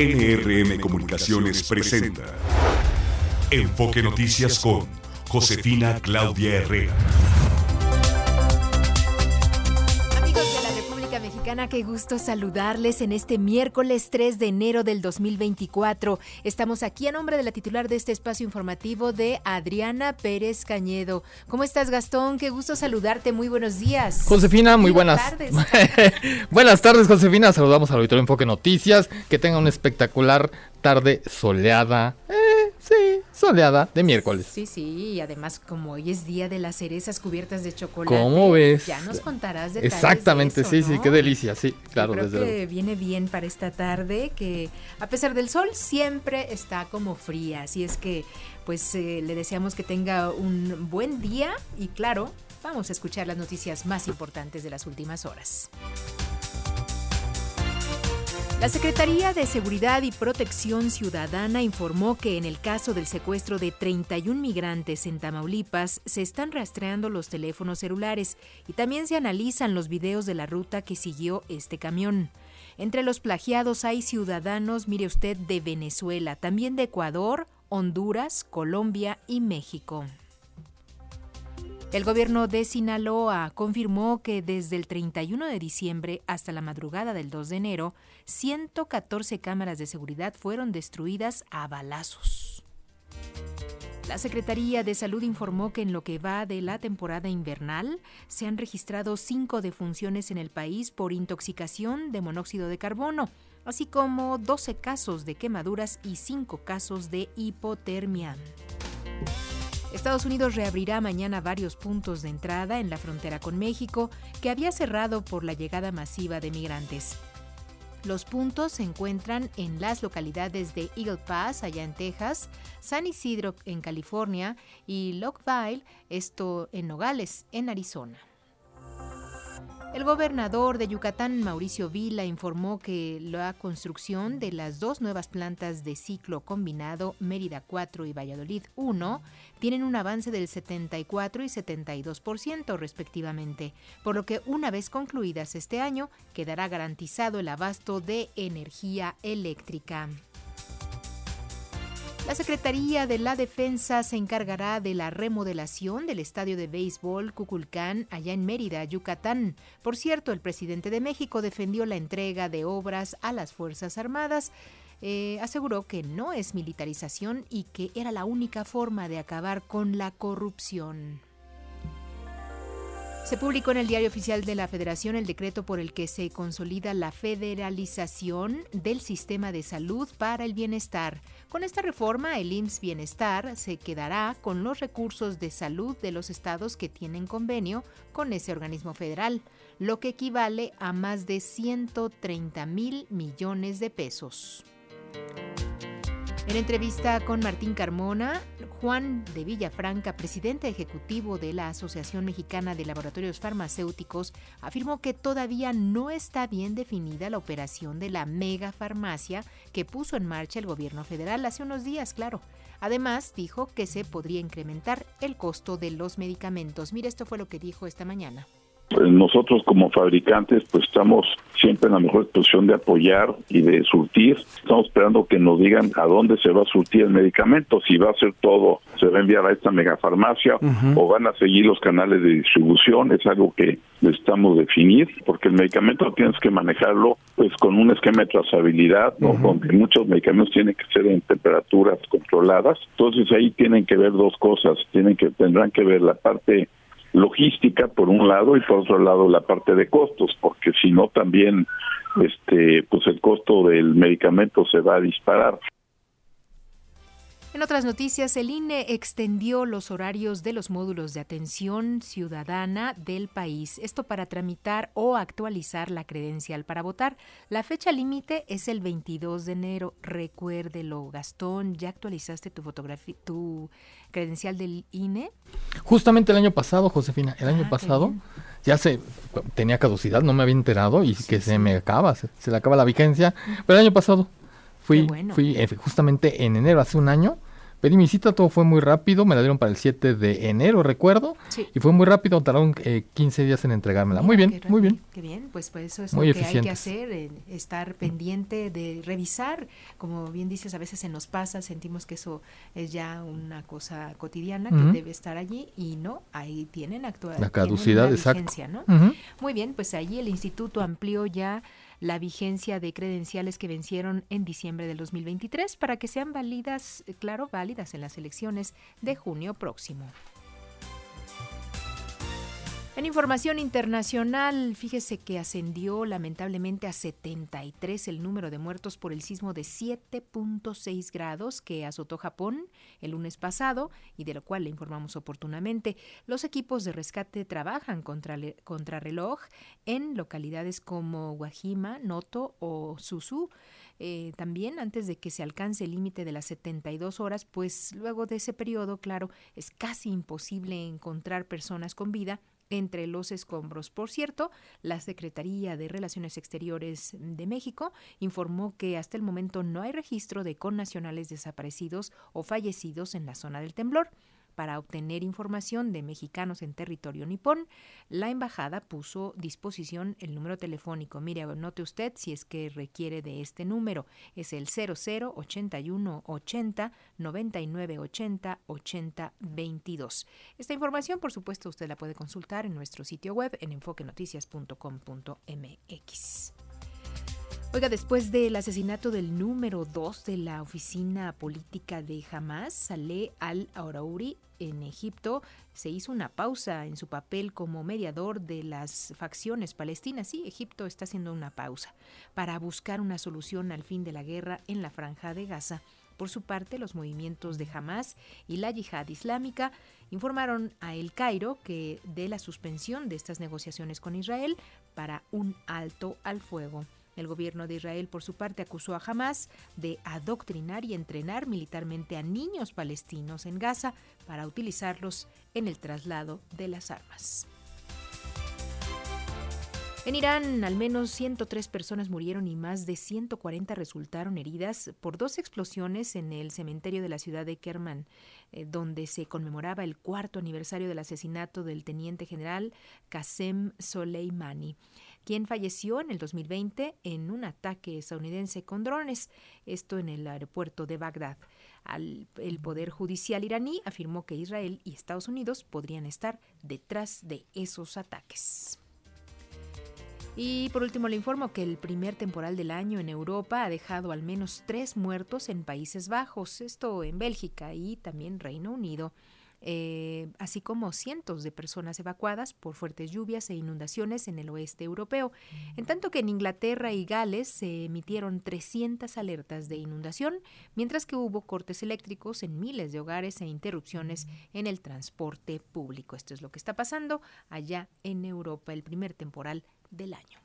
NRM Comunicaciones presenta Enfoque Noticias con Josefina Claudia Herrera. Qué gusto saludarles en este miércoles 3 de enero del 2024. Estamos aquí a nombre de la titular de este espacio informativo de Adriana Pérez Cañedo. ¿Cómo estás, Gastón? Qué gusto saludarte. Muy buenos días. Josefina, muy buenas. tardes. buenas tardes, Josefina. Saludamos al auditorio Enfoque Noticias. Que tenga una espectacular tarde soleada. Eh, sí, soleada de miércoles. Sí, sí, y además como hoy es día de las cerezas cubiertas de chocolate. ¿Cómo ves? Ya nos contarás de Exactamente, sí, sí, qué delicia, sí, claro, Yo creo que viene bien para esta tarde que a pesar del sol siempre está como fría, así es que pues eh, le deseamos que tenga un buen día y claro, vamos a escuchar las noticias más importantes de las últimas horas. La Secretaría de Seguridad y Protección Ciudadana informó que en el caso del secuestro de 31 migrantes en Tamaulipas se están rastreando los teléfonos celulares y también se analizan los videos de la ruta que siguió este camión. Entre los plagiados hay ciudadanos, mire usted, de Venezuela, también de Ecuador, Honduras, Colombia y México. El gobierno de Sinaloa confirmó que desde el 31 de diciembre hasta la madrugada del 2 de enero, 114 cámaras de seguridad fueron destruidas a balazos. La Secretaría de Salud informó que en lo que va de la temporada invernal se han registrado cinco defunciones en el país por intoxicación de monóxido de carbono, así como 12 casos de quemaduras y 5 casos de hipotermia. Estados Unidos reabrirá mañana varios puntos de entrada en la frontera con México que había cerrado por la llegada masiva de migrantes. Los puntos se encuentran en las localidades de Eagle Pass, allá en Texas, San Isidro, en California, y Lockville, esto en Nogales, en Arizona. El gobernador de Yucatán, Mauricio Vila, informó que la construcción de las dos nuevas plantas de ciclo combinado Mérida 4 y Valladolid 1 tienen un avance del 74 y 72% respectivamente, por lo que una vez concluidas este año quedará garantizado el abasto de energía eléctrica. La Secretaría de la Defensa se encargará de la remodelación del estadio de béisbol Cuculcán allá en Mérida, Yucatán. Por cierto, el presidente de México defendió la entrega de obras a las Fuerzas Armadas. Eh, aseguró que no es militarización y que era la única forma de acabar con la corrupción. Se publicó en el Diario Oficial de la Federación el decreto por el que se consolida la federalización del sistema de salud para el bienestar. Con esta reforma, el IMSS Bienestar se quedará con los recursos de salud de los estados que tienen convenio con ese organismo federal, lo que equivale a más de 130 mil millones de pesos. En entrevista con Martín Carmona, Juan de Villafranca, presidente ejecutivo de la Asociación Mexicana de Laboratorios Farmacéuticos, afirmó que todavía no está bien definida la operación de la megafarmacia que puso en marcha el gobierno federal hace unos días, claro. Además, dijo que se podría incrementar el costo de los medicamentos. Mire, esto fue lo que dijo esta mañana. Pues nosotros como fabricantes pues estamos siempre en la mejor posición de apoyar y de surtir. Estamos esperando que nos digan a dónde se va a surtir el medicamento, si va a ser todo, se va a enviar a esta megafarmacia o van a seguir los canales de distribución, es algo que necesitamos definir, porque el medicamento tienes que manejarlo pues con un esquema de trazabilidad, ¿no? donde muchos medicamentos tienen que ser en temperaturas controladas. Entonces ahí tienen que ver dos cosas, tienen que tendrán que ver la parte logística por un lado y por otro lado la parte de costos, porque si no también este pues el costo del medicamento se va a disparar. En otras noticias, el INE extendió los horarios de los módulos de atención ciudadana del país, esto para tramitar o actualizar la credencial para votar. La fecha límite es el 22 de enero. Recuérdelo, Gastón, ¿ya actualizaste tu fotografía, tu credencial del INE? Justamente el año pasado, Josefina, el año ah, pasado ya se tenía caducidad, no me había enterado y que se me acaba, se, se, le acaba la vigencia, pero el año pasado fui, fui eh, justamente en enero, hace un año, Pedí mi cita, todo fue muy rápido, me la dieron para el 7 de enero, recuerdo. Y fue muy rápido, tardaron 15 días en entregármela. muy bien, muy bien. Qué bien, pues, pues eso es lo que hay que hacer, estar pendiente de revisar. Como bien dices, a veces se nos pasa, sentimos que eso es ya una cosa cotidiana que debe estar allí y no, ahí tienen actual. La caducidad, exacto. ¿no? Muy bien, pues allí el instituto amplió ya la vigencia de credenciales que vencieron en diciembre del 2023 para que sean válidas, eh, claro, válidas en las elecciones de junio próximo. En información internacional, fíjese que ascendió lamentablemente a 73 el número de muertos por el sismo de 7.6 grados que azotó Japón el lunes pasado y de lo cual le informamos oportunamente. Los equipos de rescate trabajan contra, reloj en localidades como Wajima, Noto o Suzu. Eh, también antes de que se alcance el límite de las 72 horas, pues luego de ese periodo, claro, es casi imposible encontrar personas con vida entre los escombros. Por cierto, la Secretaría de Relaciones Exteriores de México informó que hasta el momento no hay registro de connacionales desaparecidos o fallecidos en la zona del temblor para obtener información de mexicanos en territorio nipón, la embajada puso disposición el número telefónico. Mire, note usted si es que requiere de este número. Es el 00 81 80 99 80 80 22. Esta información, por supuesto, usted la puede consultar en nuestro sitio web en enfoquenoticias.com.mx. Oiga, después del asesinato del número 2 de la oficina política de Hamas, Saleh al-Aurauri, en Egipto se hizo una pausa en su papel como mediador de las facciones palestinas. Sí, Egipto está haciendo una pausa para buscar una solución al fin de la guerra en la franja de Gaza. Por su parte, los movimientos de Hamas y la yihad islámica informaron a El Cairo que de la suspensión de estas negociaciones con Israel para un alto al fuego. El gobierno de Israel, por su parte, acusó a Hamas de adoctrinar y entrenar militarmente a niños palestinos en Gaza para utilizarlos en el traslado de las armas. En Irán, al menos 103 personas murieron y más de 140 resultaron heridas por dos explosiones en el cementerio de la ciudad de Kerman, eh, donde se conmemoraba el cuarto aniversario del asesinato del teniente general Qasem Soleimani quien falleció en el 2020 en un ataque estadounidense con drones, esto en el aeropuerto de Bagdad. el Poder Judicial iraní afirmó que Israel y Estados Unidos podrían estar detrás de esos ataques. Y por último le informo que el primer temporal del año en Europa ha dejado al menos tres muertos en Países Bajos, esto en Bélgica y también Reino Unido. Eh, así como cientos de personas evacuadas por fuertes lluvias e inundaciones en el oeste europeo, en tanto que en Inglaterra y Gales se emitieron 300 alertas de inundación, mientras que hubo cortes eléctricos en miles de hogares e interrupciones en el transporte público. Esto es lo que está pasando allá en Europa, el primer temporal del año.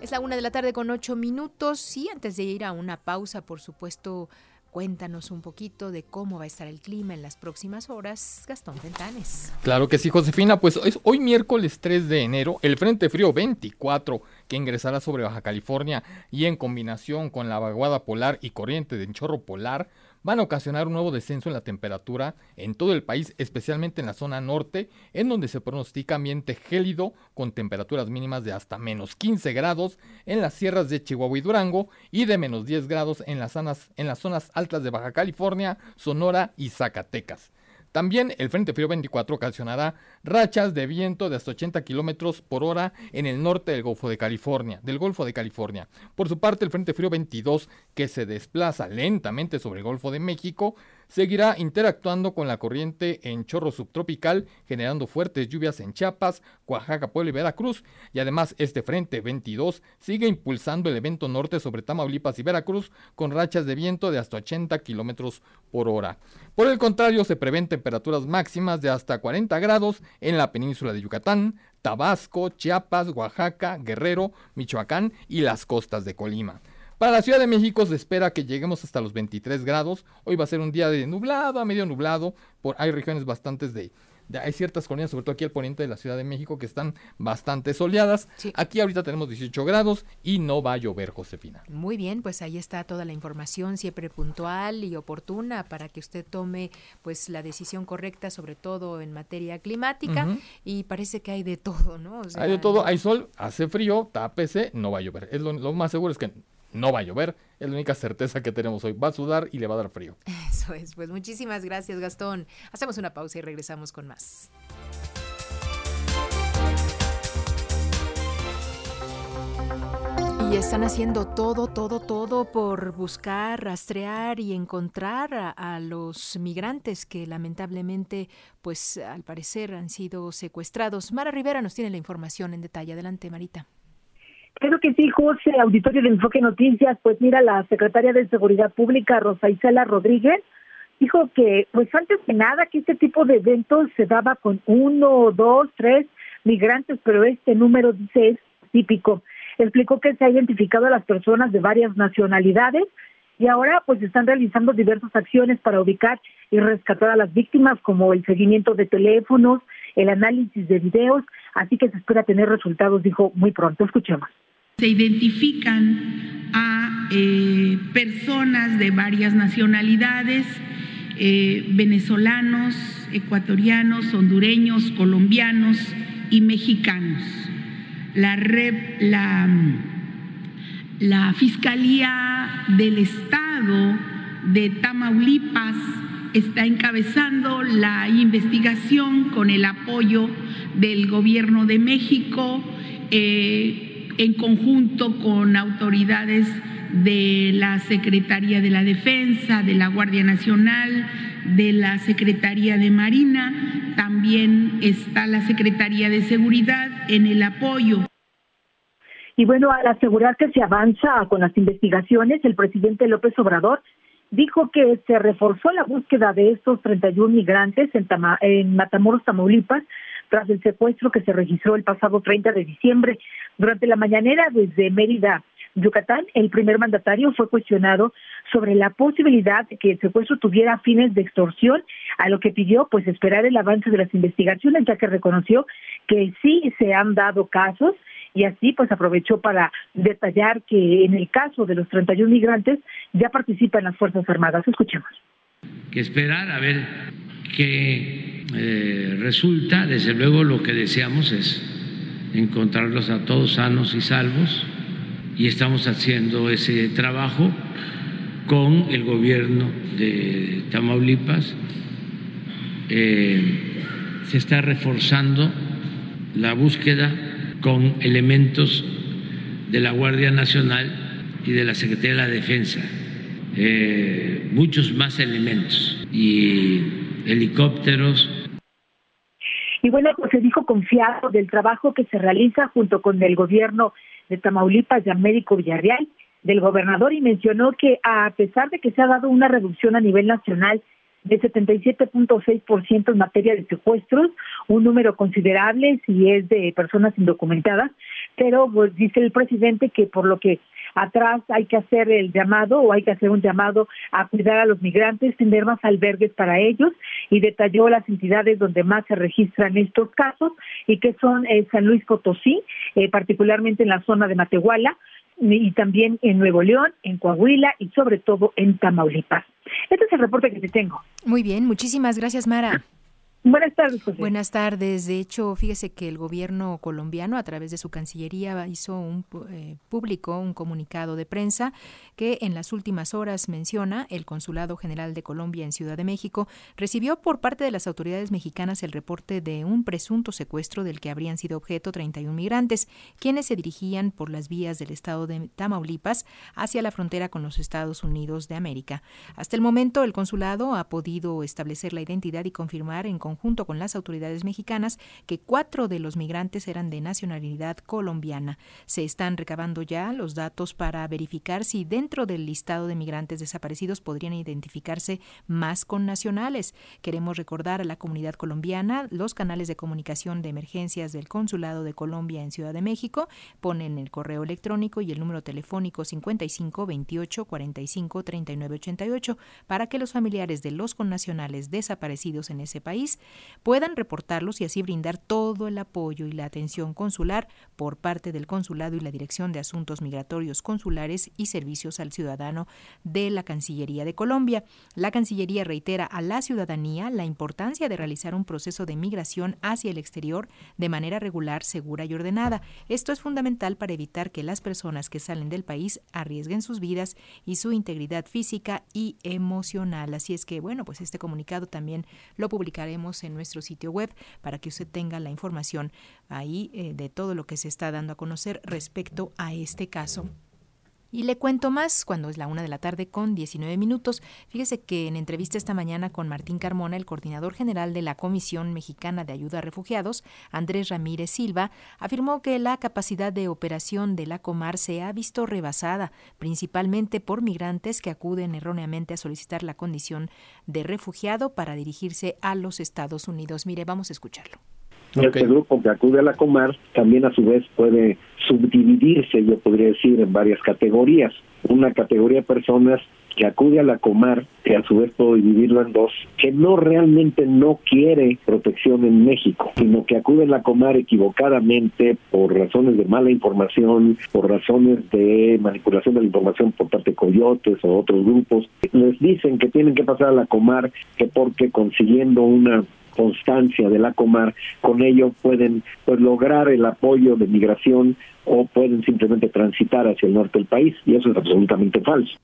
Es la una de la tarde con ocho minutos y antes de ir a una pausa, por supuesto, Cuéntanos un poquito de cómo va a estar el clima en las próximas horas, Gastón Fentanes. Claro que sí, Josefina. Pues es hoy miércoles 3 de enero, el Frente Frío 24 que ingresará sobre Baja California y en combinación con la vaguada polar y corriente de chorro polar van a ocasionar un nuevo descenso en la temperatura en todo el país, especialmente en la zona norte, en donde se pronostica ambiente gélido con temperaturas mínimas de hasta menos 15 grados en las sierras de Chihuahua y Durango y de menos 10 grados en las zonas, altas de Baja California, Sonora y Zacatecas. También el Frente Frío 24 ocasionará rachas de viento de hasta 80 kilómetros por hora en el norte del Golfo de California, del Golfo de California. Por su parte, el Frente Frío 22, que se desplaza lentamente sobre el Golfo de México, seguirá interactuando con la corriente en chorro subtropical, generando fuertes lluvias en Chiapas, Oaxaca, Puebla y Veracruz. Y además, este frente 22 sigue impulsando el evento norte sobre Tamaulipas y Veracruz con rachas de viento de hasta 80 kilómetros por hora. Por el contrario, se prevén temperaturas máximas de hasta 40 grados en la península de Yucatán, Tabasco, Chiapas, Oaxaca, Guerrero, Michoacán y las costas de Colima. Para la Ciudad de México se espera que lleguemos hasta los 23 grados. Hoy va a ser un día de nublado a medio nublado. Por, hay regiones bastantes de, hay ciertas colonias, sobre todo aquí al poniente de la Ciudad de México, que están bastante soleadas. Aquí ahorita tenemos 18 grados y no va a llover, Josefina. Muy bien, pues ahí está toda la información, siempre puntual y oportuna para que usted tome pues la decisión correcta, sobre todo en materia climática. Y parece que hay de todo, ¿no? hay de todo, hay sol, hace frío, tápese, no va a llover. Es lo, lo más seguro es que no va a llover. Es la única certeza que tenemos hoy. Va a sudar y le va a dar frío. Eso es. Pues muchísimas gracias, Gastón. Hacemos una pausa y regresamos con más. Y están haciendo todo, todo, todo por buscar, rastrear y encontrar a, a, los migrantes que lamentablemente, pues al parecer han sido secuestrados. Mara Rivera nos tiene la información en detalle. Adelante, Marita. Creo que sí, José, auditorio de Enfoque Noticias, pues mira, la secretaria de Seguridad Pública, Rosa Isela Rodríguez, dijo que, pues antes que nada, que este tipo de eventos se daba con uno, dos, tres migrantes, pero este número, dice, es típico. Explicó que se ha identificado a las personas de varias nacionalidades y ahora pues están realizando diversas acciones para ubicar y rescatar a las víctimas, como el seguimiento de teléfonos, el análisis de videos, así que se espera tener resultados, dijo, muy pronto. Escuchemos se identifican a eh, personas de varias nacionalidades, eh, venezolanos, ecuatorianos, hondureños, colombianos y mexicanos. La, Fiscalía del Estado de Tamaulipas está encabezando la investigación con el apoyo del Gobierno de México. Eh, en conjunto con autoridades de la Secretaría de la Defensa, de la Guardia Nacional, de la Secretaría de Marina, también está la Secretaría de Seguridad en el apoyo. Y bueno, al asegurar que se avanza con las investigaciones, el presidente López Obrador dijo que se reforzó la búsqueda de estos 31 migrantes en, en Matamoros, Tamaulipas, tras el secuestro que se registró el pasado 30 de diciembre. Durante la mañanera desde Mérida, Yucatán, el primer mandatario fue cuestionado sobre la posibilidad de que el secuestro tuviera fines de extorsión, a lo que pidió pues esperar el avance de las investigaciones, ya que reconoció que sí se han dado casos y así pues aprovechó para detallar que en el caso de los 31 migrantes ya participan las Fuerzas Armadas. Escuchemos. Que esperar a ver qué eh, resulta, desde luego lo que deseamos es encontrarlos a todos sanos y salvos y estamos haciendo ese trabajo con el gobierno de Tamaulipas. Eh, se está reforzando la búsqueda con elementos de la Guardia Nacional y de la Secretaría de la Defensa, eh, muchos más elementos y helicópteros. Y bueno, pues se dijo confiado del trabajo que se realiza junto con el gobierno de Tamaulipas y Américo Villarreal, del gobernador, y mencionó que a pesar de que se ha dado una reducción a nivel nacional de 77.6% en materia de secuestros, un número considerable si es de personas indocumentadas, pero pues dice el presidente que por lo que atrás hay que hacer el llamado o hay que hacer un llamado a cuidar a los migrantes, tener más albergues para ellos y detalló las entidades donde más se registran estos casos y que son eh, San Luis Potosí, eh, particularmente en la zona de Matehuala, y también en Nuevo León, en Coahuila y sobre todo en Tamaulipas. Este es el reporte que te tengo. Muy bien, muchísimas gracias, Mara. Buenas tardes, José. Buenas tardes. De hecho, fíjese que el gobierno colombiano, a través de su Cancillería, hizo un eh, público un comunicado de prensa que en las últimas horas menciona el Consulado General de Colombia en Ciudad de México recibió por parte de las autoridades mexicanas el reporte de un presunto secuestro del que habrían sido objeto 31 migrantes, quienes se dirigían por las vías del estado de Tamaulipas hacia la frontera con los Estados Unidos de América. Hasta el momento, el consulado ha podido establecer la identidad y confirmar en junto con las autoridades mexicanas que cuatro de los migrantes eran de nacionalidad colombiana. Se están recabando ya los datos para verificar si dentro del listado de migrantes desaparecidos podrían identificarse más con nacionales. Queremos recordar a la comunidad colombiana los canales de comunicación de emergencias del Consulado de Colombia en Ciudad de México. Ponen el correo electrónico y el número telefónico 55 28 45 39 88 para que los familiares de los connacionales desaparecidos en ese país puedan reportarlos y así brindar todo el apoyo y la atención consular por parte del Consulado y la Dirección de Asuntos Migratorios Consulares y Servicios al Ciudadano de la Cancillería de Colombia. La Cancillería reitera a la ciudadanía la importancia de realizar un proceso de migración hacia el exterior de manera regular, segura y ordenada. Esto es fundamental para evitar que las personas que salen del país arriesguen sus vidas y su integridad física y emocional. Así es que, bueno, pues este comunicado también lo publicaremos en nuestro sitio web para que usted tenga la información ahí eh, de todo lo que se está dando a conocer respecto a este caso. Y le cuento más cuando es la una de la tarde con 19 minutos. Fíjese que en entrevista esta mañana con Martín Carmona, el coordinador general de la Comisión Mexicana de Ayuda a Refugiados, Andrés Ramírez Silva, afirmó que la capacidad de operación de la Comar se ha visto rebasada, principalmente por migrantes que acuden erróneamente a solicitar la condición de refugiado para dirigirse a los Estados Unidos. Mire, vamos a escucharlo. Este grupo que acude a la Comar también a su vez puede subdividirse, yo podría decir, en varias categorías. Una categoría de personas que acude a la Comar, que a su vez puedo dividirlo en dos, que no realmente no quiere protección en México, sino que acude a la Comar equivocadamente por razones de mala información, por razones de manipulación de la información por parte de coyotes o otros grupos. Les dicen que tienen que pasar a la Comar, que porque consiguiendo una constancia de la Comar, con ello pueden pues, lograr el apoyo de migración o pueden simplemente transitar hacia el norte del país, y eso es absolutamente falso.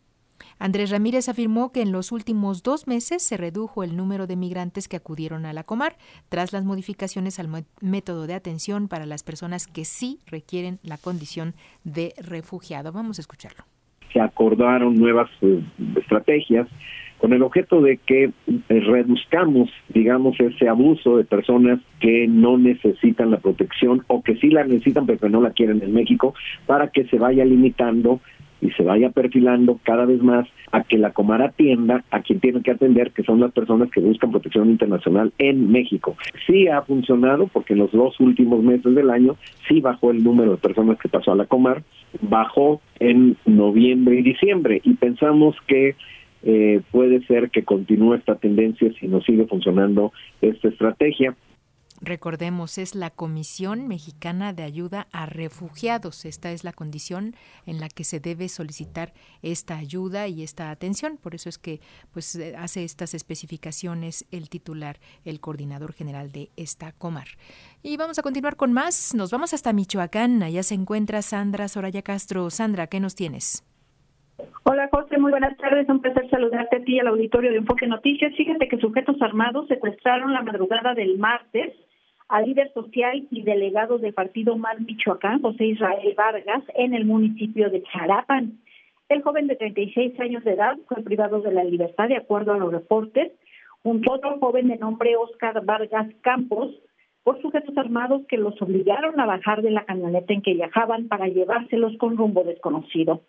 Andrés Ramírez afirmó que en los últimos dos meses se redujo el número de migrantes que acudieron a la Comar tras las modificaciones al método de atención para las personas que sí requieren la condición de refugiado. Vamos a escucharlo. Se acordaron nuevas eh, estrategias con el objeto de que eh, reduzcamos, digamos, ese abuso de personas que no necesitan la protección o que sí la necesitan pero que no la quieren en México, para que se vaya limitando y se vaya perfilando cada vez más a que la Comar atienda a quien tiene que atender, que son las personas que buscan protección internacional en México. Sí ha funcionado porque en los dos últimos meses del año sí bajó el número de personas que pasó a la Comar, bajó en noviembre y diciembre y pensamos que eh, puede ser que continúe esta tendencia si no sigue funcionando esta estrategia. Recordemos, es la Comisión Mexicana de Ayuda a Refugiados. Esta es la condición en la que se debe solicitar esta ayuda y esta atención. Por eso es que pues, eh, hace estas especificaciones el titular, el coordinador general de esta Comar. Y vamos a continuar con más. Nos vamos hasta Michoacán. Allá se encuentra Sandra Soraya Castro. Sandra, ¿qué nos tienes? Hola José, muy buenas tardes. Un placer saludarte a ti y al auditorio de Enfoque Noticias. Fíjate que sujetos armados secuestraron la madrugada del martes al líder social y delegado del partido Mar Michoacán, José Israel Vargas, en el municipio de Charapan. El joven de 36 años de edad fue privado de la libertad de acuerdo a los reportes, junto a otro joven de nombre Oscar Vargas Campos, por sujetos armados que los obligaron a bajar de la camioneta en que viajaban para llevárselos con rumbo desconocido.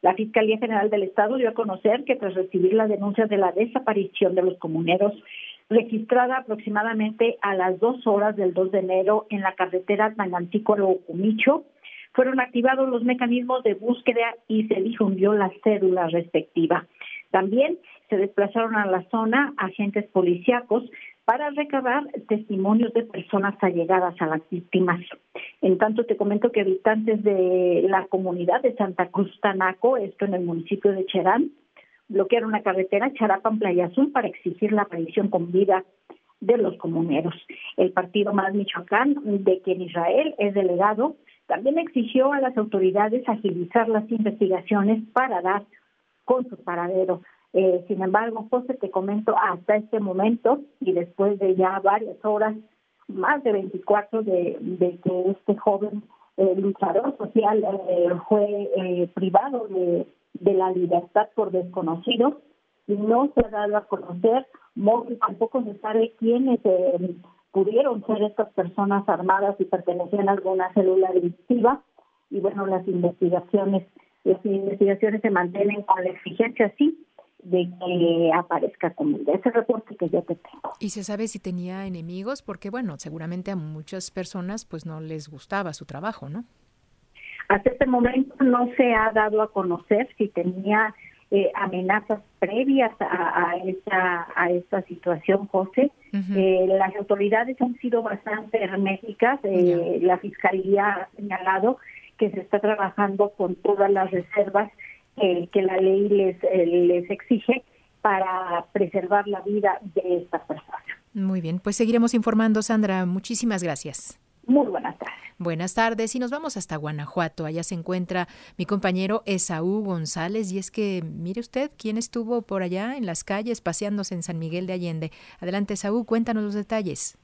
La Fiscalía General del Estado dio a conocer que tras recibir la denuncia de la desaparición de los comuneros, registrada aproximadamente a las dos horas del 2 de enero en la carretera Tangantícuaro-Cumicho, fueron activados los mecanismos de búsqueda y se difundió la cédula respectiva. También se desplazaron a la zona agentes policíacos para recabar testimonios de personas allegadas a las víctimas. En tanto, te comento que habitantes de la comunidad de Santa Cruz Tanaco, esto en el municipio de Cherán, bloquearon la carretera Charapan Playa Azul para exigir la aparición con vida de los comuneros. El partido Más Michoacán, de quien Israel es delegado, también exigió a las autoridades agilizar las investigaciones para dar con su paradero. Eh, sin embargo, José, te comento, hasta este momento y después de ya varias horas, más de 24 de, de que este joven eh, luchador social eh, fue eh, privado de, de la libertad por desconocidos, y no se ha dado a conocer, tampoco se sabe quiénes pudieron ser estas personas armadas y pertenecían a alguna célula delictiva, y bueno, las investigaciones, las investigaciones se mantienen con la exigencia, sí, de que aparezca comida. Ese reporte que yo te tengo. ¿Y se sabe si tenía enemigos? Porque, bueno, seguramente a muchas personas pues no les gustaba su trabajo, ¿no? Hasta este momento no se ha dado a conocer si tenía eh, amenazas previas a, esta, a esta situación, José. Eh, las autoridades han sido bastante herméticas. Eh, la Fiscalía ha señalado que se está trabajando con todas las reservas que la ley les, les exige para preservar la vida de estas personas. Muy bien, pues seguiremos informando, Sandra. Muchísimas gracias. Muy buenas tardes. Buenas tardes y nos vamos hasta Guanajuato. Allá se encuentra mi compañero Esaú González y es que, mire usted, ¿quién estuvo por allá en las calles paseándose en San Miguel de Allende? Adelante, Esaú, cuéntanos los detalles.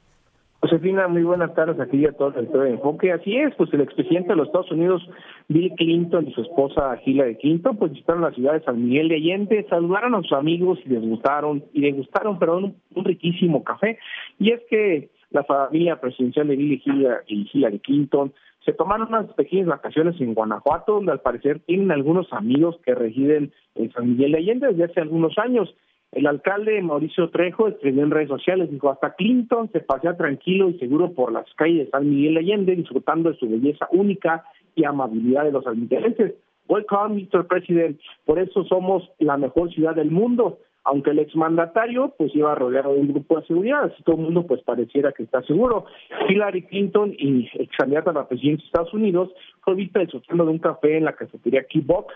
Josefina, muy buenas tardes aquí a todos el de Enfoque. Así es, pues el expresidente de los Estados Unidos, Bill Clinton, y su esposa Hillary Clinton, pues visitaron la ciudad de San Miguel de Allende, saludaron a sus amigos y les gustaron, y les gustaron, perdón, un riquísimo café. Y es que la familia presidencial de Bill y Hillary Clinton se tomaron unas pequeñas vacaciones en Guanajuato, donde al parecer tienen algunos amigos que residen en San Miguel de Allende desde hace algunos años. El alcalde Mauricio Trejo escribió en redes sociales, dijo, hasta Clinton se pasea tranquilo y seguro por las calles de San Miguel de Allende, disfrutando de su belleza única y amabilidad de los almirenses. Welcome, Mr. President. Por eso somos la mejor ciudad del mundo aunque el exmandatario pues iba rodeado de un grupo de seguridad, así todo el mundo pues pareciera que está seguro. Hillary Clinton y ex candidata a la presidencia de Estados Unidos fue vista disfrutando de un café en la cafetería Kibok,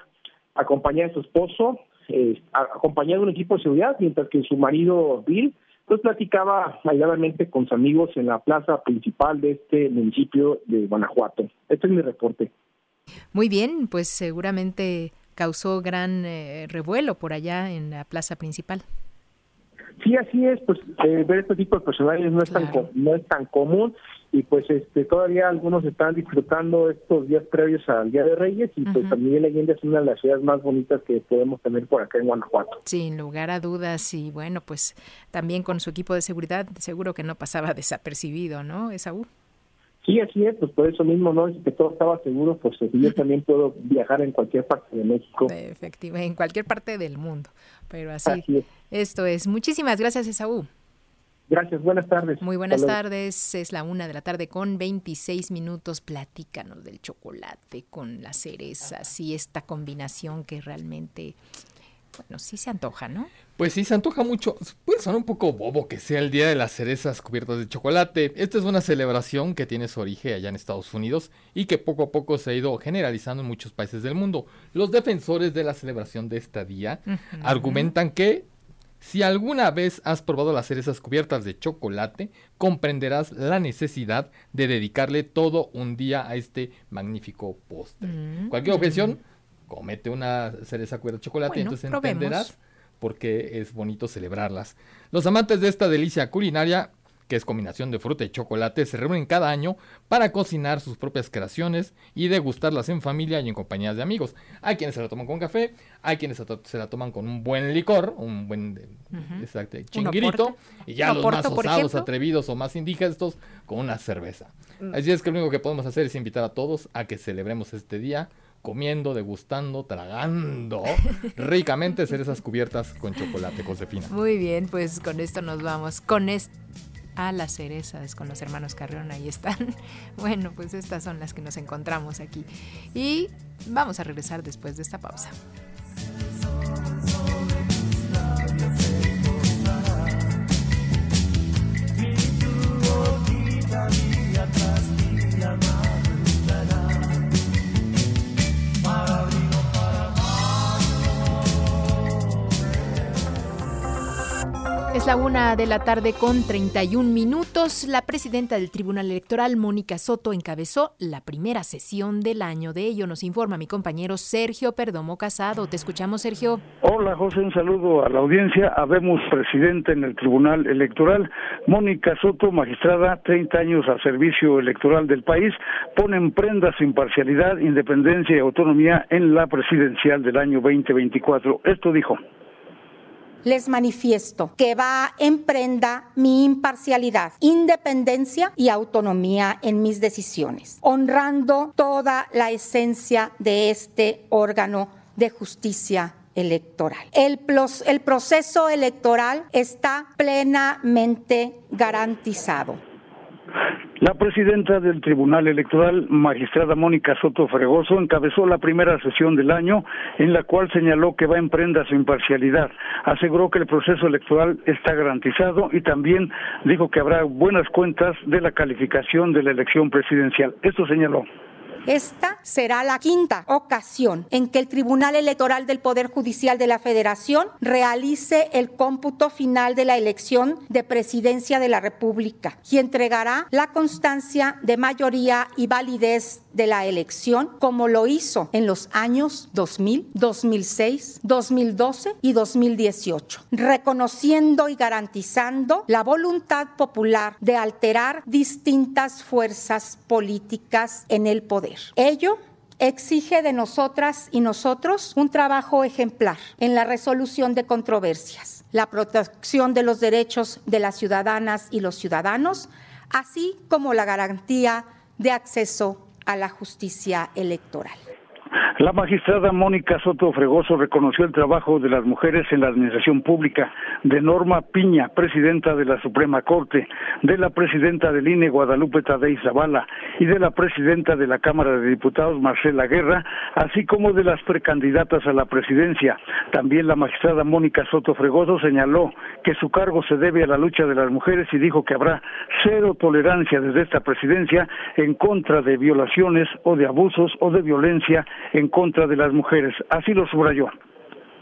acompañada de su esposo, eh, acompañada de un equipo de seguridad, mientras que su marido Bill pues platicaba aisladamente con sus amigos en la plaza principal de este municipio de Guanajuato. Este es mi reporte. Muy bien, pues seguramente causó gran eh, revuelo por allá en la plaza principal. Sí, así es, pues eh, ver este tipo de personajes no es tan no es tan común y pues este todavía algunos están disfrutando estos días previos al Día de Reyes y pues también Allende es una de las ciudades más bonitas que podemos tener por acá en Guanajuato. Sin lugar a dudas y bueno, pues también con su equipo de seguridad seguro que no pasaba desapercibido, ¿no, Esaú? Sí, así es, pues por eso mismo, ¿no? Es que todo estaba seguro, pues yo también puedo viajar en cualquier parte de México. Efectivamente, en cualquier parte del mundo, pero así, es. esto es. Muchísimas gracias, Esaú. Gracias, buenas tardes. Muy buenas tardes, es la una de la tarde con 26 minutos. Platícanos del chocolate con las cerezas y esta combinación que realmente bueno, sí se antoja, ¿no? Pues sí, se antoja mucho. Puede sonar un poco bobo que sea el Día de las Cerezas cubiertas de chocolate. Esta es una celebración que tiene su origen allá en Estados Unidos y que poco a poco se ha ido generalizando en muchos países del mundo. Los defensores de la celebración de este día argumentan que si alguna vez has probado las cerezas cubiertas de chocolate, comprenderás la necesidad de dedicarle todo un día a este magnífico postre. Mm. Cualquier objeción comete una cereza cubierta de chocolate, entonces entenderás por qué es bonito celebrarlas. Los amantes de esta delicia culinaria, que es combinación de fruta y chocolate, se reúnen cada año para cocinar sus propias creaciones y degustarlas en familia y en compañías de amigos. Hay quienes se la toman con café, hay quienes se la toman con un buen licor, un buen exacto, chinguirito, y ya los más osados, atrevidos o más indigestos con una cerveza. Mm. Así es que lo único que podemos hacer es invitar a todos a que celebremos este día comiendo, degustando, tragando ricamente cerezas cubiertas con chocolate, Josefina. Muy bien, pues con esto nos vamos. Con esto a las cerezas con los hermanos Carrión, ahí están. Bueno, pues estas son las que nos encontramos aquí. Y vamos a regresar después de esta pausa. Es la una de la tarde con 31 minutos. La presidenta del Tribunal Electoral, Mónica Soto, encabezó la primera sesión del año. De ello nos informa mi compañero Sergio Perdomo Casado. Te escuchamos, Sergio. Hola, José. Un saludo a la audiencia. Habemos presidente en el Tribunal Electoral. Mónica Soto, magistrada, 30 años al servicio electoral del país, pone en prenda su imparcialidad, independencia y autonomía en la presidencial del año 2024. Esto dijo les manifiesto que va en prenda mi imparcialidad, independencia y autonomía en mis decisiones, honrando toda la esencia de este órgano de justicia electoral. El, el proceso electoral está plenamente garantizado. La presidenta del Tribunal Electoral, magistrada Mónica Soto Fregoso, encabezó la primera sesión del año en la cual señaló que va en prenda su imparcialidad. Aseguró que el proceso electoral está garantizado y también dijo que habrá buenas cuentas de la calificación de la elección presidencial. Esto señaló. Esta será la quinta ocasión en que el Tribunal Electoral del Poder Judicial de la Federación realice el cómputo final de la elección de presidencia de la República y entregará la constancia de mayoría y validez de la elección como lo hizo en los años 2000, 2006, 2012 y 2018, reconociendo y garantizando la voluntad popular de alterar distintas fuerzas políticas en el poder. Ello exige de nosotras y nosotros un trabajo ejemplar en la resolución de controversias, la protección de los derechos de las ciudadanas y los ciudadanos, así como la garantía de acceso a la justicia electoral. La magistrada Mónica Soto Fregoso reconoció el trabajo de las mujeres en la administración pública, de Norma Piña, presidenta de la Suprema Corte, de la presidenta del INE Guadalupe Tadei Zavala y de la presidenta de la Cámara de Diputados Marcela Guerra, así como de las precandidatas a la presidencia. También la magistrada Mónica Soto Fregoso señaló que su cargo se debe a la lucha de las mujeres y dijo que habrá cero tolerancia desde esta presidencia en contra de violaciones o de abusos o de violencia en contra de las mujeres. Así lo subrayó.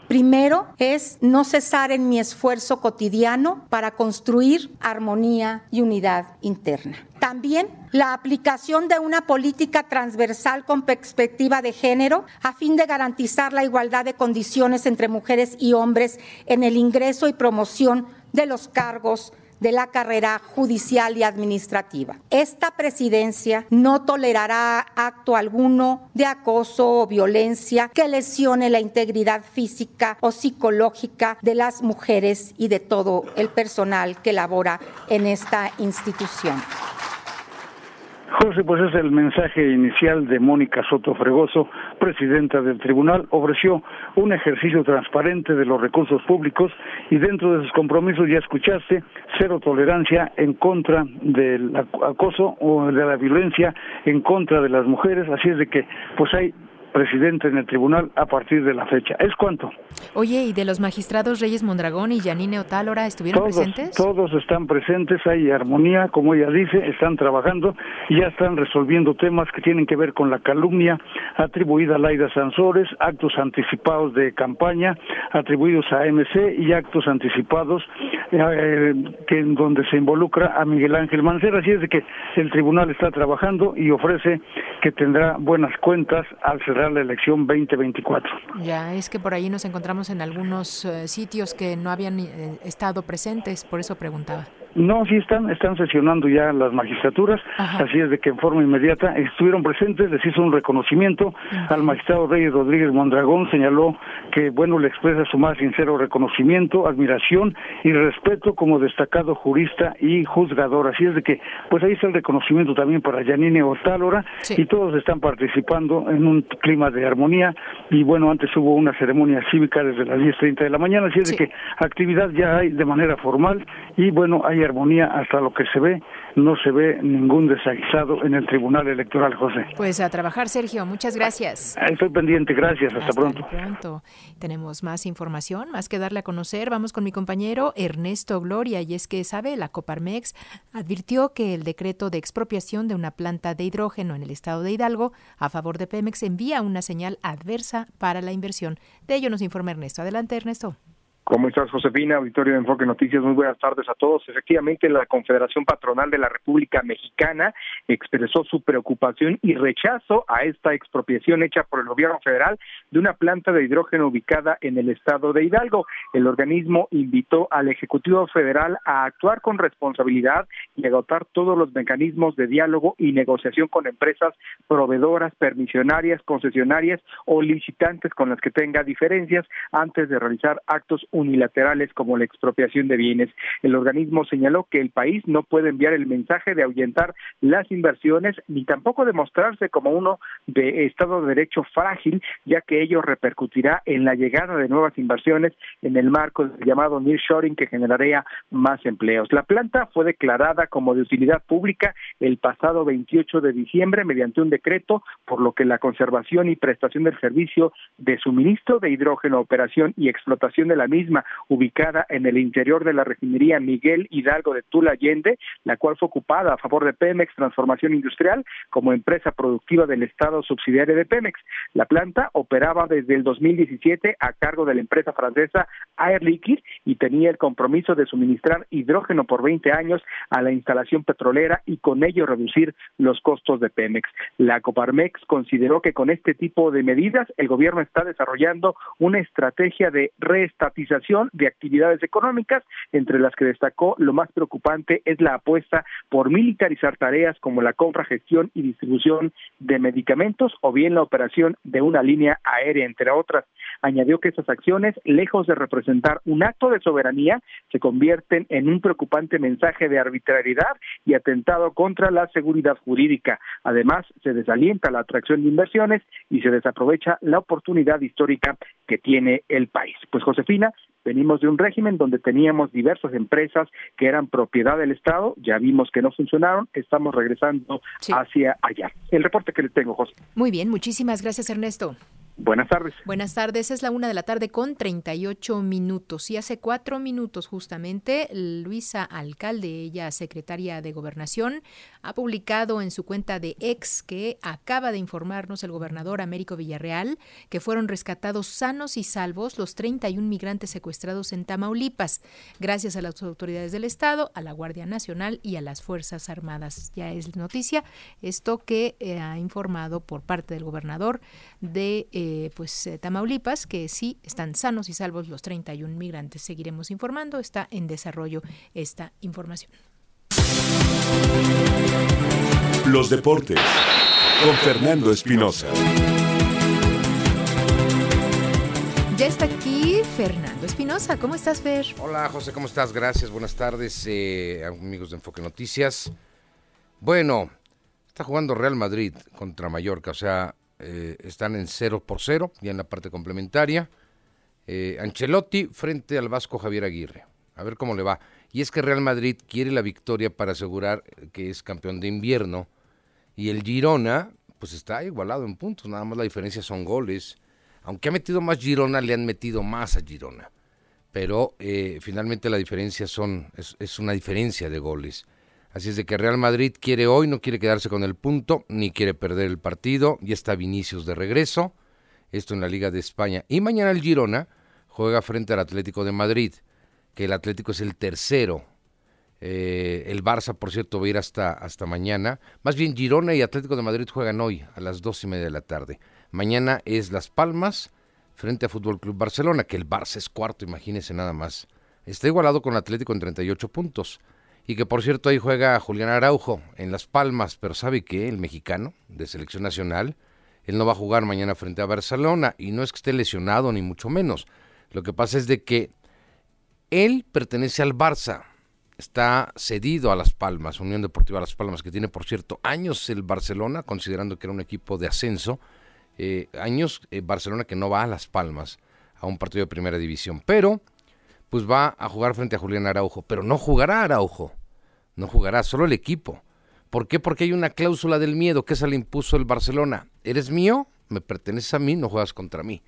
Primero es no cesar en mi esfuerzo cotidiano para construir armonía y unidad interna. También la aplicación de una política transversal con perspectiva de género a fin de garantizar la igualdad de condiciones entre mujeres y hombres en el ingreso y promoción de los cargos de la carrera judicial y administrativa. Esta presidencia no tolerará acto alguno de acoso o violencia que lesione la integridad física o psicológica de las mujeres y de todo el personal que labora en esta institución. José, pues es el mensaje inicial de Mónica Soto Fregoso, presidenta del tribunal, ofreció un ejercicio transparente de los recursos públicos y dentro de sus compromisos ya escuchaste cero tolerancia en contra del acoso o de la violencia en contra de las mujeres, así es de que pues hay presidente en el tribunal a partir de la fecha. ¿Es cuánto? Oye, ¿y de los magistrados Reyes Mondragón y Yanine Otálora estuvieron presentes? Todos están presentes, hay armonía, como ella dice, están trabajando ya están resolviendo temas que tienen que ver con la calumnia atribuida a Laida Sansores, actos anticipados de campaña atribuidos a MC y actos anticipados eh, que en donde se involucra a Miguel Ángel Mancera. Así es de que el tribunal está trabajando y ofrece que tendrá buenas cuentas al cerrar la elección 2024. Ya, es que por ahí nos encontramos en algunos eh, sitios que no habían eh, estado presentes, por eso preguntaba. No, sí están, están sesionando ya las magistraturas, así es de que en forma inmediata estuvieron presentes, les hizo un reconocimiento al magistrado Reyes Rodríguez Mondragón, señaló que, bueno, le expresa su más sincero reconocimiento, admiración y respeto como destacado jurista y juzgador, así es de que, pues ahí está el reconocimiento también para Yanine Otálora y todos están participando en un clima de armonía. Y, bueno, antes hubo una ceremonia cívica desde las 10.30 de la mañana, así es de que actividad ya hay de manera formal y, bueno, hay armonía hasta lo que se ve, no se ve ningún desaguisado en el Tribunal Electoral, José. Pues a trabajar, Sergio, muchas gracias. Estoy pendiente, gracias, hasta, pronto. pronto. Tenemos más información, más que darle a conocer, vamos con mi compañero Ernesto Gloria, y es que, sabe, la Coparmex advirtió que el decreto de expropiación de una planta de hidrógeno en el estado de Hidalgo a favor de Pemex envía una señal adversa para la inversión. De ello nos informa Ernesto. Adelante, Ernesto. ¿Cómo estás, Josefina? Auditorio de Enfoque Noticias, muy buenas tardes a todos. Efectivamente, la Confederación Patronal de la República Mexicana expresó su preocupación y rechazo a esta expropiación hecha por el gobierno federal de una planta de hidrógeno ubicada en el estado de Hidalgo. El organismo invitó al Ejecutivo Federal a actuar con responsabilidad y agotar todos los mecanismos de diálogo y negociación con empresas proveedoras, permisionarias, concesionarias o licitantes con las que tenga diferencias antes de realizar actos unilaterales como la expropiación de bienes. El organismo señaló que el país no puede enviar el mensaje de ahuyentar las inversiones ni tampoco demostrarse como uno de Estado de Derecho frágil, ya que ello repercutirá en la llegada de nuevas inversiones en el marco del llamado nearshoring que generaría más empleos. La planta fue declarada como de utilidad pública el pasado 28 de diciembre mediante un decreto, por lo que la conservación y prestación del servicio de suministro de hidrógeno, operación y explotación de la misma, ubicada en el interior de la refinería Miguel Hidalgo de Tula Allende, la cual fue ocupada a favor de Pemex Transformación Industrial como empresa productiva del Estado subsidiario de Pemex. La planta operaba desde el 2017 a cargo de la empresa francesa Air Liquide y tenía el compromiso de suministrar hidrógeno por 20 años a la instalación petrolera y con ello reducir los costos de Pemex. La Coparmex consideró que con este tipo de medidas el gobierno está desarrollando una estrategia de reestatización de actividades económicas, entre las que destacó lo más preocupante es la apuesta por militarizar tareas como la compra, gestión y distribución de medicamentos o bien la operación de una línea aérea, entre otras. Añadió que estas acciones, lejos de representar un acto de soberanía, se convierten en un preocupante mensaje de arbitrariedad y atentado contra la seguridad jurídica. Además, se desalienta la atracción de inversiones y se desaprovecha la oportunidad histórica que tiene el país. Pues Josefina, venimos de un régimen donde teníamos diversas empresas que eran propiedad del Estado, ya vimos que no funcionaron, estamos regresando hacia allá. El reporte que le tengo, José. Muy bien, muchísimas gracias Ernesto. Buenas tardes. Buenas tardes, es la una de la tarde con 38 minutos. Y hace cuatro minutos justamente, Luisa Alcalde, ella secretaria de Gobernación, ha publicado en su cuenta de ex que acaba de informarnos el gobernador Américo Villarreal que fueron rescatados sanos y salvos los 31 migrantes secuestrados en Tamaulipas, gracias a las autoridades del Estado, a la Guardia Nacional y a las Fuerzas Armadas. Ya es noticia esto que eh, ha informado por parte del gobernador de... Eh, eh, pues eh, Tamaulipas, que sí están sanos y salvos los 31 migrantes. Seguiremos informando, está en desarrollo esta información. Los deportes con Fernando Espinosa. Ya está aquí Fernando Espinosa. ¿Cómo estás, Fer? Hola, José, ¿cómo estás? Gracias, buenas tardes, eh, amigos de Enfoque Noticias. Bueno, está jugando Real Madrid contra Mallorca, o sea, eh, están en 0 por 0, ya en la parte complementaria. Eh, Ancelotti frente al Vasco Javier Aguirre. A ver cómo le va. Y es que Real Madrid quiere la victoria para asegurar que es campeón de invierno. Y el Girona, pues está igualado en puntos. Nada más la diferencia son goles. Aunque ha metido más Girona, le han metido más a Girona. Pero eh, finalmente la diferencia son, es, es una diferencia de goles. Así es de que Real Madrid quiere hoy, no quiere quedarse con el punto, ni quiere perder el partido. Ya está Vinicius de regreso. Esto en la Liga de España. Y mañana el Girona juega frente al Atlético de Madrid, que el Atlético es el tercero. Eh, el Barça, por cierto, va a ir hasta, hasta mañana. Más bien, Girona y Atlético de Madrid juegan hoy a las dos y media de la tarde. Mañana es Las Palmas frente a Fútbol Club Barcelona, que el Barça es cuarto, imagínense nada más. Está igualado con el Atlético en 38 puntos. Y que por cierto ahí juega Julián Araujo en Las Palmas, pero ¿sabe qué? El mexicano de selección nacional, él no va a jugar mañana frente a Barcelona. Y no es que esté lesionado ni mucho menos. Lo que pasa es de que él pertenece al Barça, está cedido a Las Palmas, Unión Deportiva Las Palmas, que tiene por cierto años el Barcelona, considerando que era un equipo de ascenso, eh, años eh, Barcelona que no va a Las Palmas a un partido de primera división, pero pues va a jugar frente a Julián Araujo, pero no jugará Araujo, no jugará solo el equipo. ¿Por qué? Porque hay una cláusula del miedo que se le impuso el Barcelona. ¿Eres mío? Me perteneces a mí, no juegas contra mí.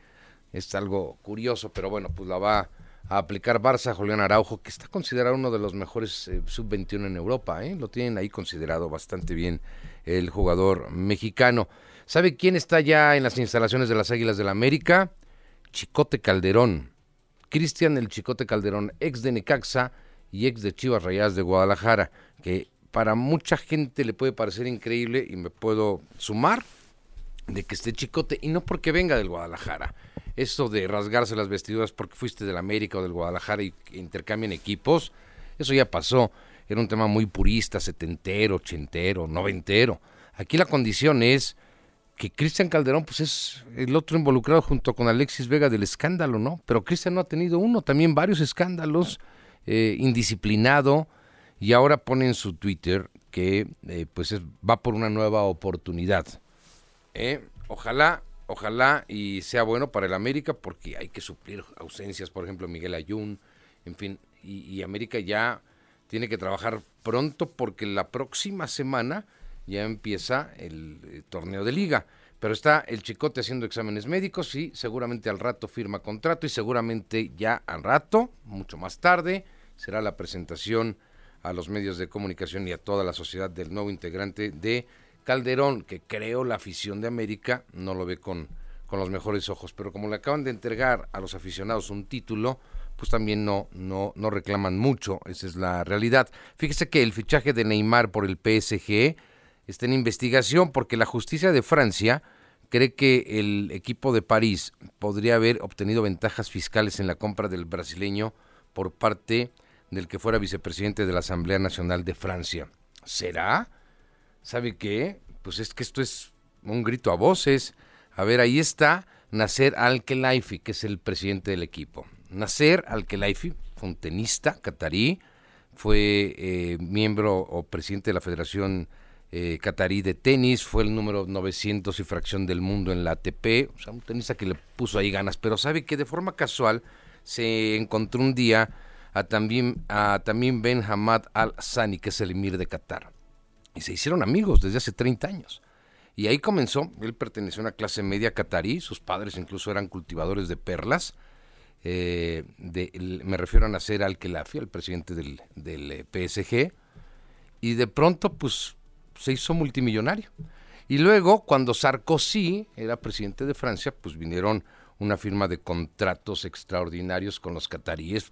Es algo curioso, pero bueno, pues la va a aplicar Barça Julián Araujo, que está considerado uno de los mejores eh, sub-21 en Europa. ¿eh? Lo tienen ahí considerado bastante bien el jugador mexicano. ¿Sabe quién está ya en las instalaciones de las Águilas del la América? Chicote Calderón Cristian El Chicote Calderón, ex de Necaxa y ex de Chivas Rayadas de Guadalajara, que para mucha gente le puede parecer increíble y me puedo sumar de que esté Chicote y no porque venga del Guadalajara. Eso de rasgarse las vestiduras porque fuiste del América o del Guadalajara y intercambian equipos, eso ya pasó. Era un tema muy purista, setentero, ochentero, noventero. Aquí la condición es que Cristian Calderón pues es el otro involucrado junto con Alexis Vega del escándalo, ¿no? Pero Cristian no ha tenido uno, también varios escándalos, eh, indisciplinado, y ahora pone en su Twitter que eh, pues va por una nueva oportunidad. ¿eh? Ojalá, ojalá y sea bueno para el América porque hay que suplir ausencias, por ejemplo, Miguel Ayun, en fin, y, y América ya tiene que trabajar pronto porque la próxima semana ya empieza el, eh, torneo de liga. Pero está el Chicote haciendo exámenes médicos y seguramente al rato firma contrato y seguramente ya al rato, mucho más tarde, será la presentación a los medios de comunicación y a toda la sociedad del nuevo integrante de Calderón, que creo la afición de América no lo ve con, con los mejores ojos, pero como le acaban de entregar a los aficionados un título, pues también no, no, no reclaman mucho, esa es la realidad. Fíjese que el fichaje de Neymar por el PSG está en investigación porque la justicia de Francia cree que el equipo de París podría haber obtenido ventajas fiscales en la compra del brasileño por parte del que fuera vicepresidente de la Asamblea Nacional de Francia. ¿Será? ¿Sabe qué? Pues es que esto es un grito a voces. A ver, ahí está Nasser Al-Khelaifi, que es el presidente del equipo. Nasser Al-Khelaifi, un tenista catarí, fue eh, miembro o presidente de la Federación eh, catarí de tenis, fue el número 900 y fracción del mundo en la ATP, o sea, un tenista que le puso ahí ganas, pero sabe que de forma casual se encontró un día a también, a también Ben Hamad Al-Sani, que es el emir de Qatar, y se hicieron amigos desde hace 30 años. Y ahí comenzó, él perteneció a una clase media catarí, sus padres incluso eran cultivadores de perlas, eh, me refiero a Nasser Al-Khelaifi, el presidente del, del eh, PSG, y de pronto pues se hizo multimillonario. Y luego, cuando Sarkozy era presidente de Francia, pues vinieron una firma de contratos extraordinarios con los cataríes,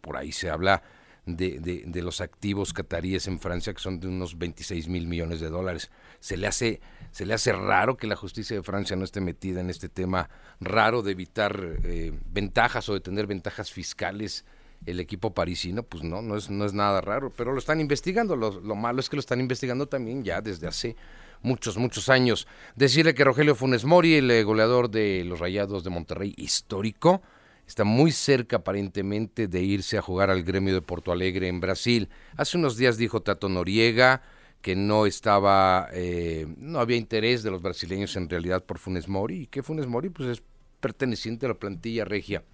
por, ahí se habla de, de, los activos cataríes en Francia, que son de unos 26 mil millones de dólares. Se le, hace, se le hace raro que la justicia de Francia no esté metida en este tema raro de evitar eh, ventajas o de tener ventajas fiscales el equipo parisino, pues no, no es, no es nada raro, pero lo están investigando. Lo, malo es que lo están investigando también ya desde hace muchos, muchos años. Decirle que Rogelio Funes Mori, el eh, goleador de los Rayados de Monterrey histórico, está muy cerca aparentemente de irse a jugar al gremio de Porto Alegre en Brasil. Hace unos días dijo Tato Noriega que no estaba, eh, no había interés de los brasileños en realidad por Funes Mori y que Funes Mori pues es perteneciente a la plantilla regia.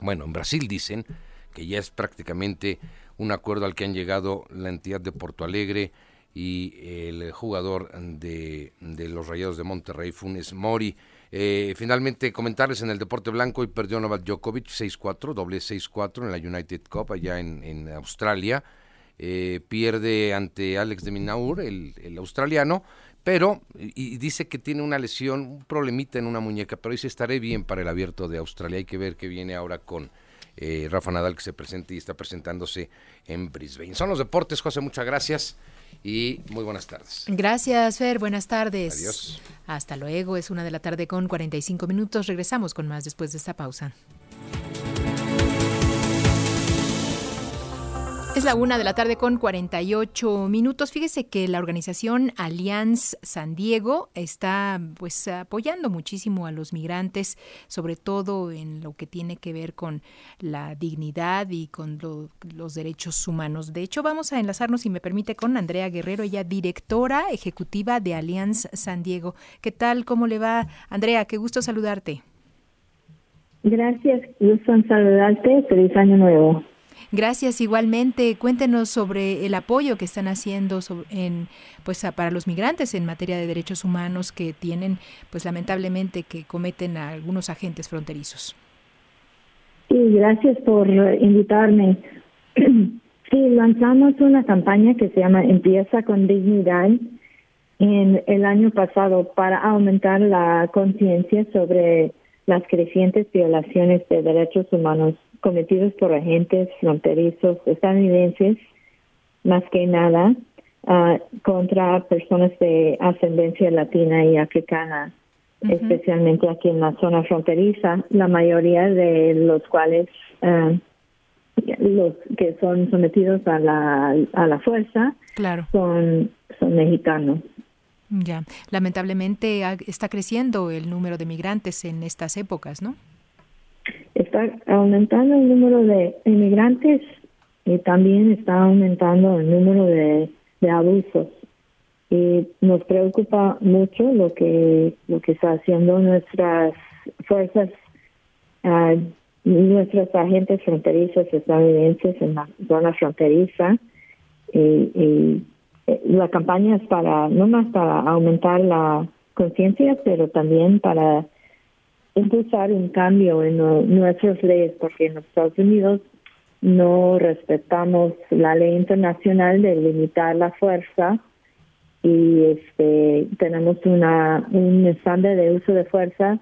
Bueno, en Brasil dicen que ya es prácticamente un acuerdo al que han llegado la entidad de Porto Alegre y el jugador de, los Rayados de Monterrey, Funes Mori. Eh, finalmente, comentarles en el deporte blanco y perdió Novak Djokovic 6-4, doble 6-4 en la United Cup allá en, Australia. Eh, pierde ante Alex de Minaur, el, el australiano, pero y dice que tiene una lesión, un problemita en una muñeca, pero dice estaré bien para el abierto de Australia. Hay que ver qué viene ahora con eh, Rafa Nadal que se presente y está presentándose en Brisbane. Son los deportes, José, muchas gracias y muy buenas tardes. Gracias, Fer, buenas tardes. Adiós. Hasta luego, es una de la tarde con 45 minutos. Regresamos con más después de esta pausa. Es la una de la tarde con 48 minutos. Fíjese que la organización Allianz San Diego está pues apoyando muchísimo a los migrantes, sobre todo en lo que tiene que ver con la dignidad y con los derechos humanos. De hecho, vamos a enlazarnos, si me permite, con Andrea Guerrero, ella directora ejecutiva de Allianz San Diego. ¿Qué tal? ¿Cómo le va? Andrea, qué gusto saludarte. Gracias, gusto en saludarte. Feliz año nuevo. Gracias igualmente. Cuéntenos sobre el apoyo que están haciendo en, pues, para los migrantes en materia de derechos humanos que tienen, pues lamentablemente, que cometen a algunos agentes fronterizos. Sí, gracias por invitarme. Sí, lanzamos una campaña que se llama Empieza con Dignidad en el año pasado para aumentar la conciencia sobre las crecientes violaciones de derechos humanos cometidos por agentes fronterizos estadounidenses, más que nada, uh, contra personas de ascendencia latina y africana, especialmente aquí en la zona fronteriza, la mayoría de los cuales uh, los que son sometidos a la a la fuerza claro. son son mexicanos. Ya, lamentablemente está creciendo el número de migrantes en estas épocas, ¿no? Está aumentando el número de inmigrantes y también está aumentando el número de, abusos. Y nos preocupa mucho lo que lo que está haciendo nuestras fuerzas, uh, nuestros agentes fronterizos estadounidenses en la zona fronteriza. Y, y eh, la campaña es para, no más para aumentar la conciencia, pero también para impulsar un cambio en nuestras leyes, porque en los Estados Unidos no respetamos la ley internacional de limitar la fuerza y este tenemos una un estándar de uso de fuerza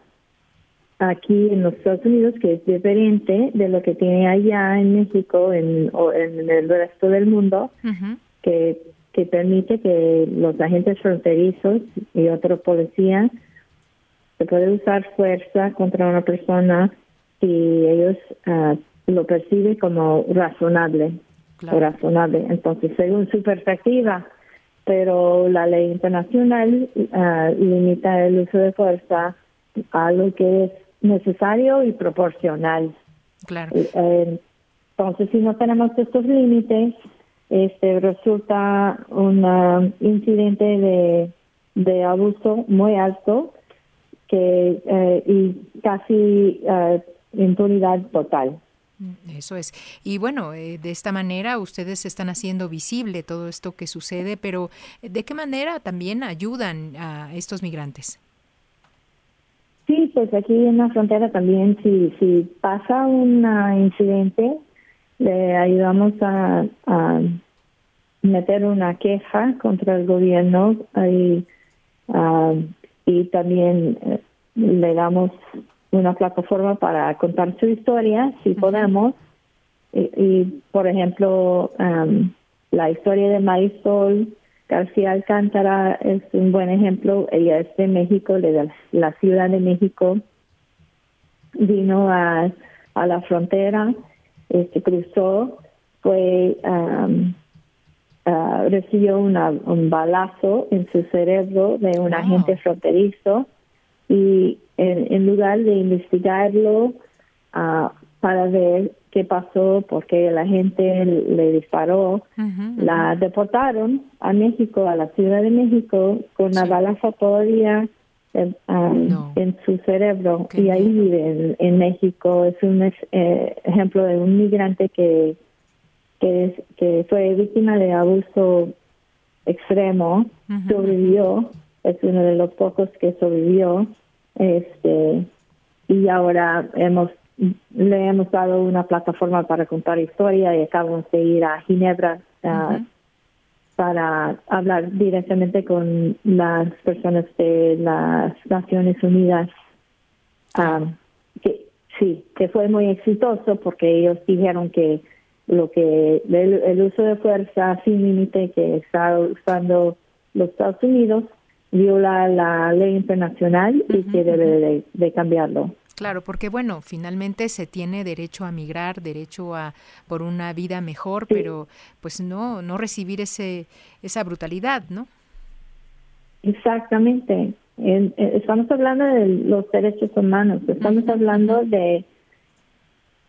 aquí en los Estados Unidos que es diferente de lo que tiene allá en México en, o en el resto del mundo que que permite que los agentes fronterizos y otros policías se puede usar fuerza contra una persona si ellos uh, lo perciben como razonable o razonable. Entonces, según su perspectiva, pero la ley internacional uh, limita el uso de fuerza a lo que es necesario y proporcional. Claro. Eh, entonces, si no tenemos estos límites, este resulta un um, incidente de, de abuso muy alto que eh, y casi uh, impunidad total. Eso es. Y bueno, eh, de esta manera ustedes están haciendo visible todo esto que sucede, pero ¿de qué manera también ayudan a estos migrantes? Sí, pues aquí en la frontera también, si, si pasa un incidente, le ayudamos a, meter una queja contra el gobierno y, ah, y también eh, le damos una plataforma para contar su historia, si podemos. Y, por ejemplo, la historia de Marisol García Alcántara es un buen ejemplo. Ella es de México, de la Ciudad de México. Vino a a la frontera, este, cruzó, fue, um, recibió una, un balazo en su cerebro de un agente fronterizo y en, lugar de investigarlo uh, para ver qué pasó, porque la gente le disparó, la deportaron a México, a la Ciudad de México, con una balaza todavía Um, en su cerebro. Y ahí vive en, México. Es un eh, ejemplo de un migrante que, que, que fue víctima de abuso extremo, sobrevivió, es uno de los pocos que sobrevivió, este y ahora hemos le hemos dado una plataforma para contar historia y acabamos de ir a Ginebra para hablar directamente con las personas de las Naciones Unidas. Um, que sí, que fue muy exitoso porque ellos dijeron que lo que el, uso de fuerza sin límite que está usando los Estados Unidos viola la ley internacional y que debe de cambiarlo. Claro, porque bueno, finalmente se tiene derecho a migrar, derecho a por una vida mejor, pero pues no no recibir ese esa brutalidad, ¿no? Exactamente. estamos hablando de los derechos humanos, estamos hablando de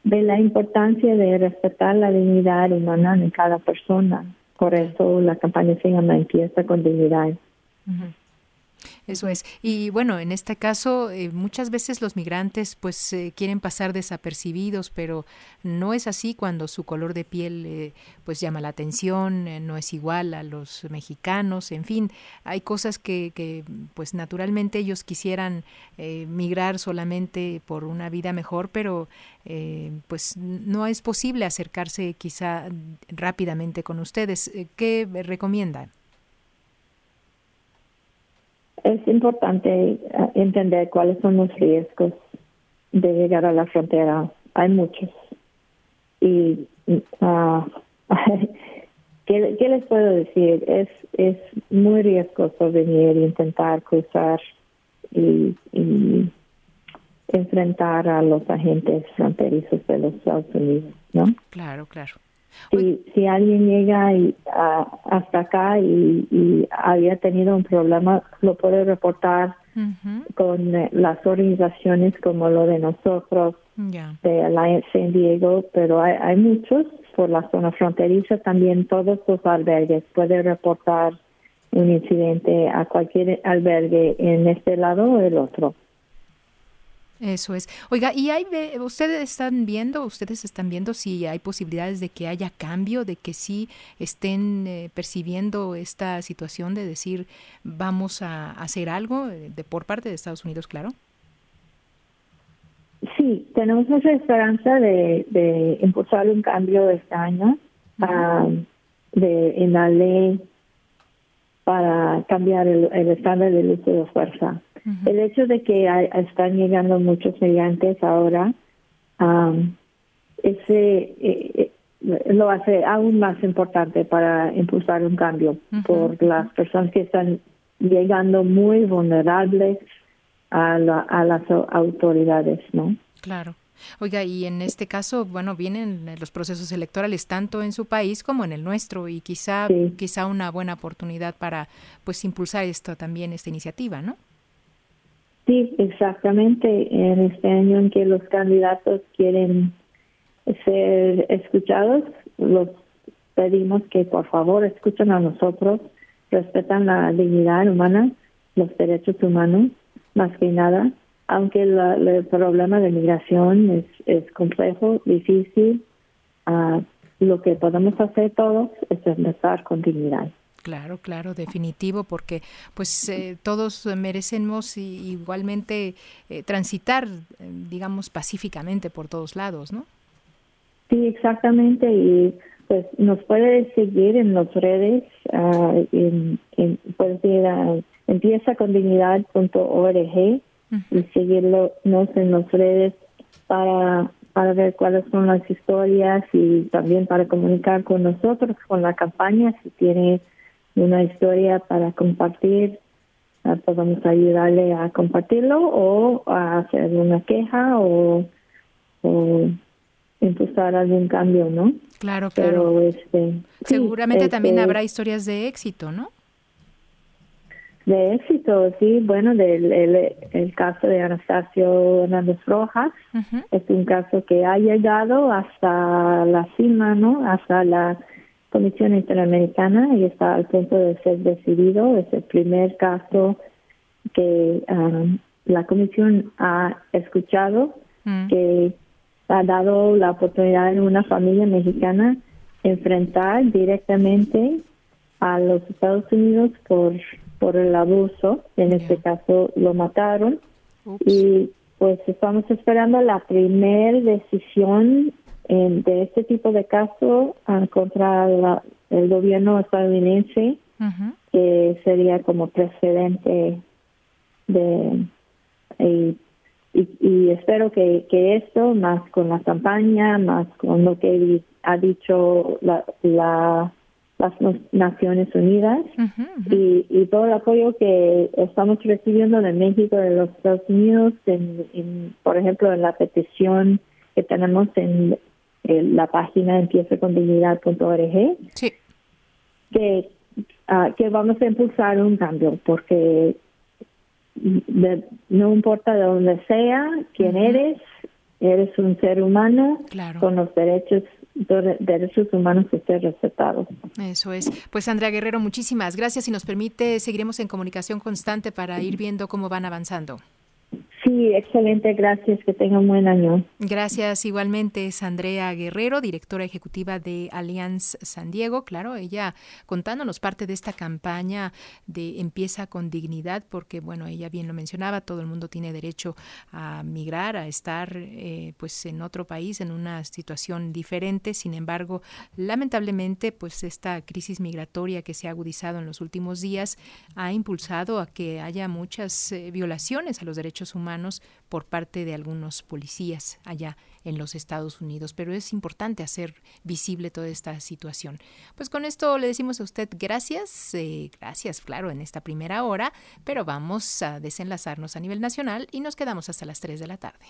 de la importancia de respetar la dignidad humana en cada persona. Por eso la campaña se llama Empieza con dignidad. Eso es. Y bueno, en este caso, eh, muchas veces los migrantes pues eh, quieren pasar desapercibidos, pero no es así cuando su color de piel eh, pues llama la atención, no es igual a los mexicanos, en fin, hay cosas que, que pues naturalmente ellos quisieran migrar solamente por una vida mejor, pero pues no es posible acercarse quizá rápidamente con ustedes. ¿Qué recomiendan? Es importante eh, entender cuáles son los riesgos de llegar a la frontera. Hay muchos. Y uh, ¿qué, les puedo decir? Es, es muy riesgoso venir e intentar cruzar y, y enfrentar a los agentes fronterizos de los Estados Unidos, ¿no? Claro, claro. Si, si alguien llega y, hasta acá y, había tenido un problema, lo puede reportar con eh, las organizaciones como lo de nosotros, de Alliance San Diego, pero hay, hay muchos por la zona fronteriza, también todos los albergues pueden reportar un incidente a cualquier albergue en este lado o el otro. Eso es. Oiga, ¿y hay, ustedes están viendo, ustedes están viendo si hay posibilidades de que haya cambio, de que sí estén eh, percibiendo esta situación de decir vamos a hacer algo eh, de por parte de Estados Unidos, claro? Sí, tenemos mucha esperanza de, de impulsar un cambio este año de, en la ley para cambiar el, el estándar del uso de fuerza. El hecho de que están llegando muchos migrantes ahora, ese eh, eh, lo hace aún más importante para impulsar un cambio por las personas que están llegando muy vulnerables a, a las autoridades, ¿no? Claro. Oiga, y en este caso, bueno, vienen los procesos electorales tanto en su país como en el nuestro y quizá quizá una buena oportunidad para pues impulsar esto también esta iniciativa, ¿no? Sí, exactamente. En este año en que los candidatos quieren ser escuchados, los pedimos que por favor escuchen a nosotros, respetan la dignidad humana, los derechos humanos, más que nada, aunque el problema de migración es, es complejo, difícil, uh, lo que podemos hacer todos es empezar con dignidad. Claro, claro, definitivo, porque pues eh, todos merecemos igualmente eh, transitar, digamos, pacíficamente por todos lados, ¿no? Sí, exactamente, y pues nos puede seguir en las redes, uh, en, en, puedes ir a empieza con dignidad.org y seguirnos en las redes para para ver cuáles son las historias y también para comunicar con nosotros, con la campaña, si tiene una historia para compartir, ah, podemos ayudarle a compartirlo o a hacer una queja o, o impulsar algún cambio, ¿no? Claro, claro. Pero este, Seguramente también este habrá historias de éxito, ¿no? De éxito, sí, bueno, del el, caso de Anastasio Hernández Rojas, es un caso que ha llegado hasta la cima, ¿no? Hasta la Comisión Interamericana y está al punto de ser decidido. Es el primer caso que um, la Comisión ha escuchado, mm. que ha dado la oportunidad en una familia mexicana enfrentar directamente a los Estados Unidos por por el abuso. En este caso lo mataron y pues estamos esperando la primer decisión de este tipo de caso uh, contra el gobierno estadounidense, que sería como precedente de... Y, y, espero que, que esto, más con la campaña, más con lo que ha dicho la, la las Naciones Unidas Y, y, todo el apoyo que estamos recibiendo de México, de los Estados Unidos, en, por ejemplo, en la petición que tenemos en la página empieza con dignidad.org, sí. que, uh, que vamos a impulsar un cambio, porque no importa de dónde sea, quién eres, eres un ser humano con los derechos derechos humanos que estén respetados. Eso es. Pues Andrea Guerrero, muchísimas gracias. Si nos permite, seguiremos en comunicación constante para ir viendo cómo van avanzando. Sí, excelente, gracias, que tenga un buen año. Gracias, igualmente es Andrea Guerrero, directora ejecutiva de Allianz San Diego, claro, ella contándonos parte de esta campaña de Empieza con dignidad, porque bueno, ella bien lo mencionaba, todo el mundo tiene derecho a migrar, a estar eh, pues en otro país, en una situación diferente, sin embargo, lamentablemente pues esta crisis migratoria que se ha agudizado en los últimos días ha impulsado a que haya muchas eh, violaciones a los derechos por parte de algunos policías allá en los Estados Unidos, pero es importante hacer visible toda esta situación. Pues con esto le decimos a usted gracias, eh, gracias, claro, en esta primera hora, pero vamos a desenlazarnos a nivel nacional y nos quedamos hasta las 3 de la tarde.